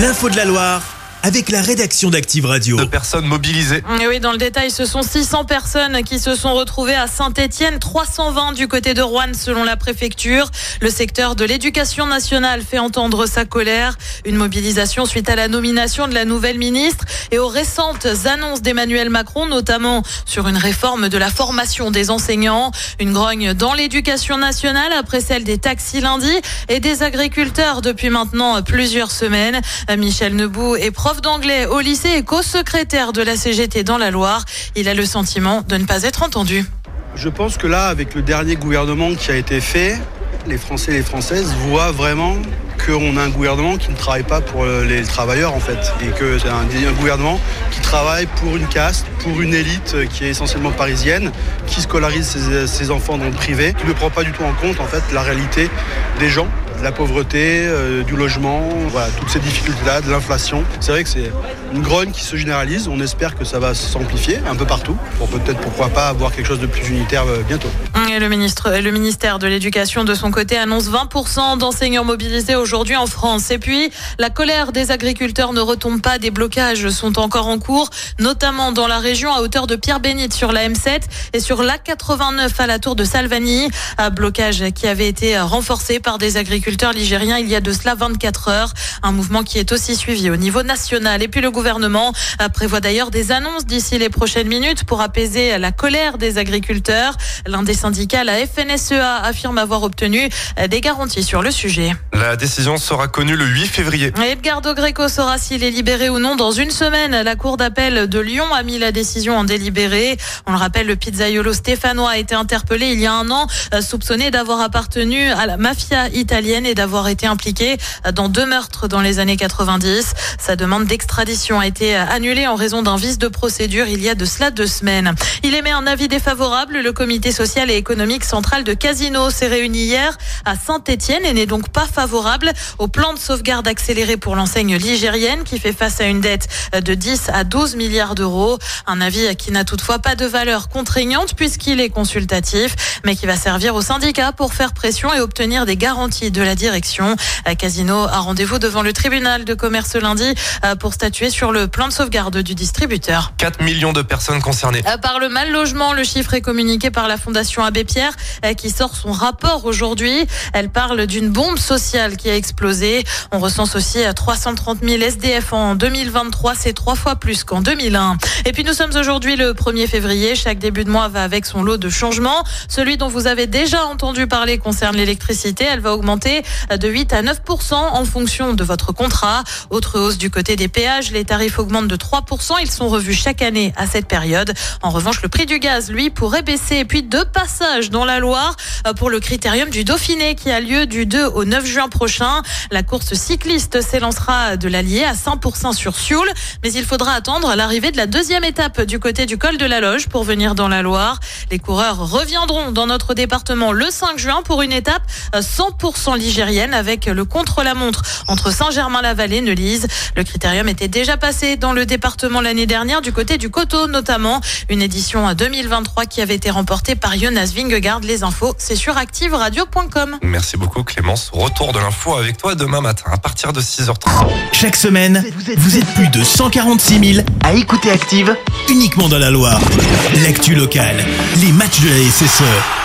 L'info de la Loire avec la rédaction d'Active Radio. de personnes mobilisées. Et oui, dans le détail, ce sont 600 personnes qui se sont retrouvées à Saint-Étienne, 320 du côté de Rouen selon la préfecture. Le secteur de l'éducation nationale fait entendre sa colère. Une mobilisation suite à la nomination de la nouvelle ministre et aux récentes annonces d'Emmanuel Macron, notamment sur une réforme de la formation des enseignants. Une grogne dans l'éducation nationale après celle des taxis lundi et des agriculteurs depuis maintenant plusieurs semaines. Michel Nebou est prof d'anglais au lycée et co-secrétaire de la CGT dans la Loire. Il a le sentiment de ne pas être entendu. Je pense que là, avec le dernier gouvernement qui a été fait, les Français et les Françaises voient vraiment qu'on a un gouvernement qui ne travaille pas pour les travailleurs en fait. Et que c'est un, gouvernement qui travaille pour une caste, pour une élite qui est essentiellement parisienne, qui scolarise ses, ses enfants dans le privé, qui ne prend pas du tout en compte en fait la réalité des gens la pauvreté, euh, du logement, toutes ces difficultés-là, de l'inflation. C'est vrai que c'est une grogne qui se généralise. On espère que ça va s'amplifier un peu partout pour peut-être, pourquoi pas, avoir quelque chose de plus unitaire euh, bientôt. Et le, ministre, le ministère de l'Éducation, de son côté, annonce 20% d'enseignants mobilisés aujourd'hui en France. Et puis, la colère des agriculteurs ne retombe pas. Des blocages sont encore en cours, notamment dans la région à hauteur de Pierre-Bénite sur la M7 et sur l'A89 à la tour de Salvani. Un blocage qui avait été renforcé par des agriculteurs ligériens il y a de cela 24 heures. Un mouvement qui est aussi suivi au niveau national. Et puis le gouvernement prévoit d'ailleurs des annonces d'ici les prochaines minutes pour apaiser la colère des agriculteurs. L'un des syndicats, la FNSEA, affirme avoir obtenu des garanties sur le sujet. La décision sera connue le 8 février. Edgardo Greco saura s'il est libéré ou non dans une semaine. La cour d'appel de Lyon a mis la décision en délibéré. On le rappelle, le pizzaiolo stéphanois a été interpellé il y a un an, soupçonné d'avoir appartenu à la mafia italienne et d'avoir été impliqué dans deux meurtres dans les années 90. Sa demande d'extradition a été annulée en raison d'un vice de procédure il y a de cela deux semaines. Il émet un avis défavorable. Le comité social et économique central de Casino s'est réuni hier à Saint-Etienne et n'est donc pas favorable au plan de sauvegarde accéléré pour l'enseigne ligérienne qui fait face à une dette de 10 à 12 milliards d'euros. Un avis qui n'a toutefois pas de valeur contraignante puisqu'il est consultatif, mais qui va servir aux syndicats pour faire pression et obtenir des garanties de la direction. Casino a rendez-vous devant le tribunal de commerce lundi euh, pour statuer sur le plan de sauvegarde du distributeur. 4 millions de personnes concernées. Euh, par le mal logement, le chiffre est communiqué par la Fondation Abbé Pierre euh, qui sort son rapport aujourd'hui. Elle parle d'une bombe sociale qui a explosé. On recense aussi 330 000 SDF en 2023. C'est trois fois plus qu'en 2001. Et puis nous sommes aujourd'hui le 1er février. Chaque début de mois va avec son lot de changements. Celui dont vous avez déjà entendu parler concerne l'électricité. Elle va augmenter de 8 à 9 en fonction de votre contrat. Autre hausse du côté des péages, les tarifs augmentent de 3 Ils sont revus chaque année à cette période. En revanche, le prix du gaz, lui, pourrait baisser. Et puis deux passages dans la Loire pour le critérium du Dauphiné qui a lieu du 2 au 9 juin prochain. La course cycliste s'élancera de l'Allier à 100% sur Sioule, mais il faudra attendre l'arrivée de la deuxième étape du côté du col de la Loge pour venir dans la Loire. Les coureurs reviendront dans notre département le 5 juin pour une étape 100% ligérienne avec le contre-la-montre entre Saint-Germain-la-Vallée et Neulise. Le critérium était déjà passé dans le département l'année dernière du côté du Coteau notamment. Une édition 2023 qui avait été remportée par Jonas Vingegaard. Les infos, c'est sur activeradio.com. Merci beaucoup Clémence. Retour de l'info avec toi demain matin à partir de 6h30. Chaque semaine, vous êtes plus de 146 000 à écouter Active uniquement dans la Loire. L'actu locale, les matchs de la SSE,